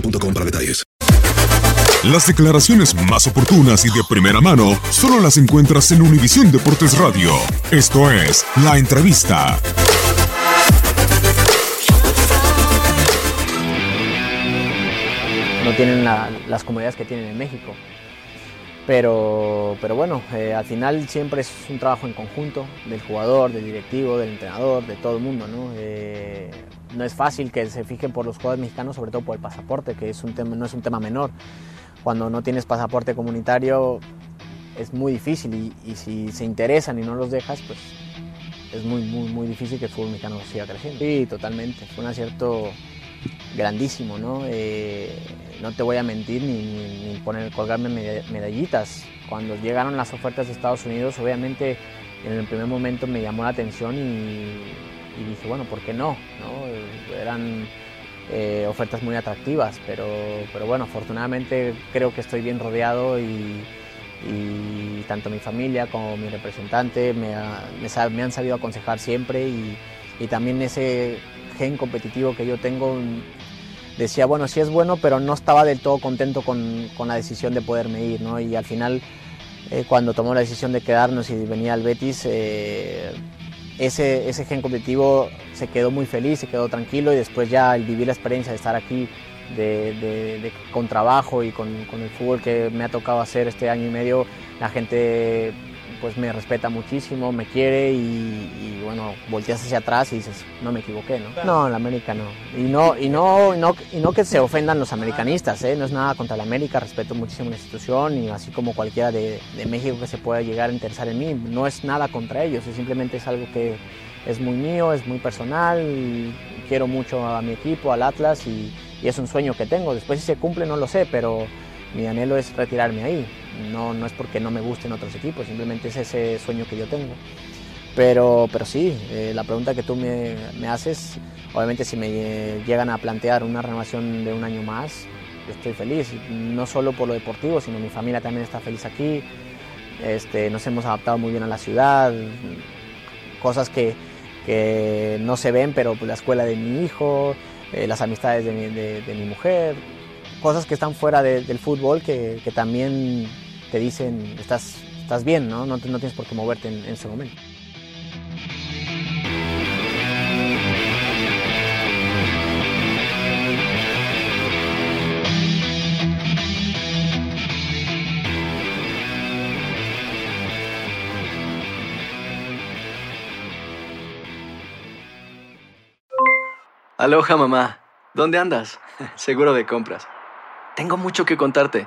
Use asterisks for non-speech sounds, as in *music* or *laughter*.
boostmobile.com para detalles. Las declaraciones más oportunas y de primera mano solo las encuentras en Univisión Deportes Radio. Esto es La Entrevista. no tienen la- las comodidades que tienen en México. Pero, pero bueno, eh, al final siempre es un trabajo en conjunto del jugador, del directivo, del entrenador, de todo el mundo. ¿no? Eh, no es fácil que se fijen por los jugadores mexicanos, sobre todo por el pasaporte, que es un tema, no es un tema menor. Cuando no tienes pasaporte comunitario es muy difícil y, si se interesan y no los dejas, pues es muy, muy, muy difícil que el fútbol mexicano siga creciendo. Sí, totalmente. Fue un acierto grandísimo, ¿no? Eh, no te voy a mentir ni, ni- ni poner, colgarme meda- medallitas. Cuando llegaron las ofertas de Estados Unidos, obviamente en el primer momento me llamó la atención y, y dije, bueno, ¿por qué no? ¿No? Eran eh, ofertas muy atractivas, pero, pero bueno, afortunadamente creo que estoy bien rodeado y, y tanto mi familia como mi representante me, ha- me me han sabido aconsejar siempre y, y también ese gen competitivo que yo tengo mm, decía, bueno, sí es bueno, pero no estaba del todo contento con, con la decisión de poderme ir, ¿no? Y al final, eh, cuando tomó la decisión de quedarnos y venir al Betis, eh, ese, ese gen competitivo se quedó muy feliz, se quedó tranquilo y después ya el vivir la experiencia de estar aquí de, con trabajo y con, con el fútbol que me ha tocado hacer este año y medio, la gente pues me respeta muchísimo, me quiere y, y, bueno, volteas hacia atrás y dices, no me equivoqué, ¿no? No, la América no. Y no, y no, y no, y no que se ofendan los americanistas, ¿eh? No es nada contra la América, respeto muchísimo la institución y así como cualquiera de, de México que se pueda llegar a interesar en mí, no es nada contra ellos, es simplemente es algo que es muy mío, es muy personal, y quiero mucho a mi equipo, al Atlas y, y es un sueño que tengo. Después si se cumple no lo sé, pero mi anhelo es retirarme ahí. No, no es porque no me gusten otros equipos, simplemente es ese sueño que yo tengo. Pero, pero sí, eh, la pregunta que tú me, me haces, obviamente si me llegan a plantear una renovación de un año más, yo estoy feliz, no solo por lo deportivo, sino mi familia también está feliz aquí. Este, nos hemos adaptado muy bien a la ciudad, cosas que, que no se ven, pero pues, la escuela de mi hijo, eh, las amistades de mi, de- de mi mujer, cosas que están fuera de- del fútbol que, que también te dicen, estás, estás bien, ¿no? No, no tienes por qué moverte en, en ese momento. Aloha mamá, ¿dónde andas? *laughs* Seguro de compras. Tengo mucho que contarte.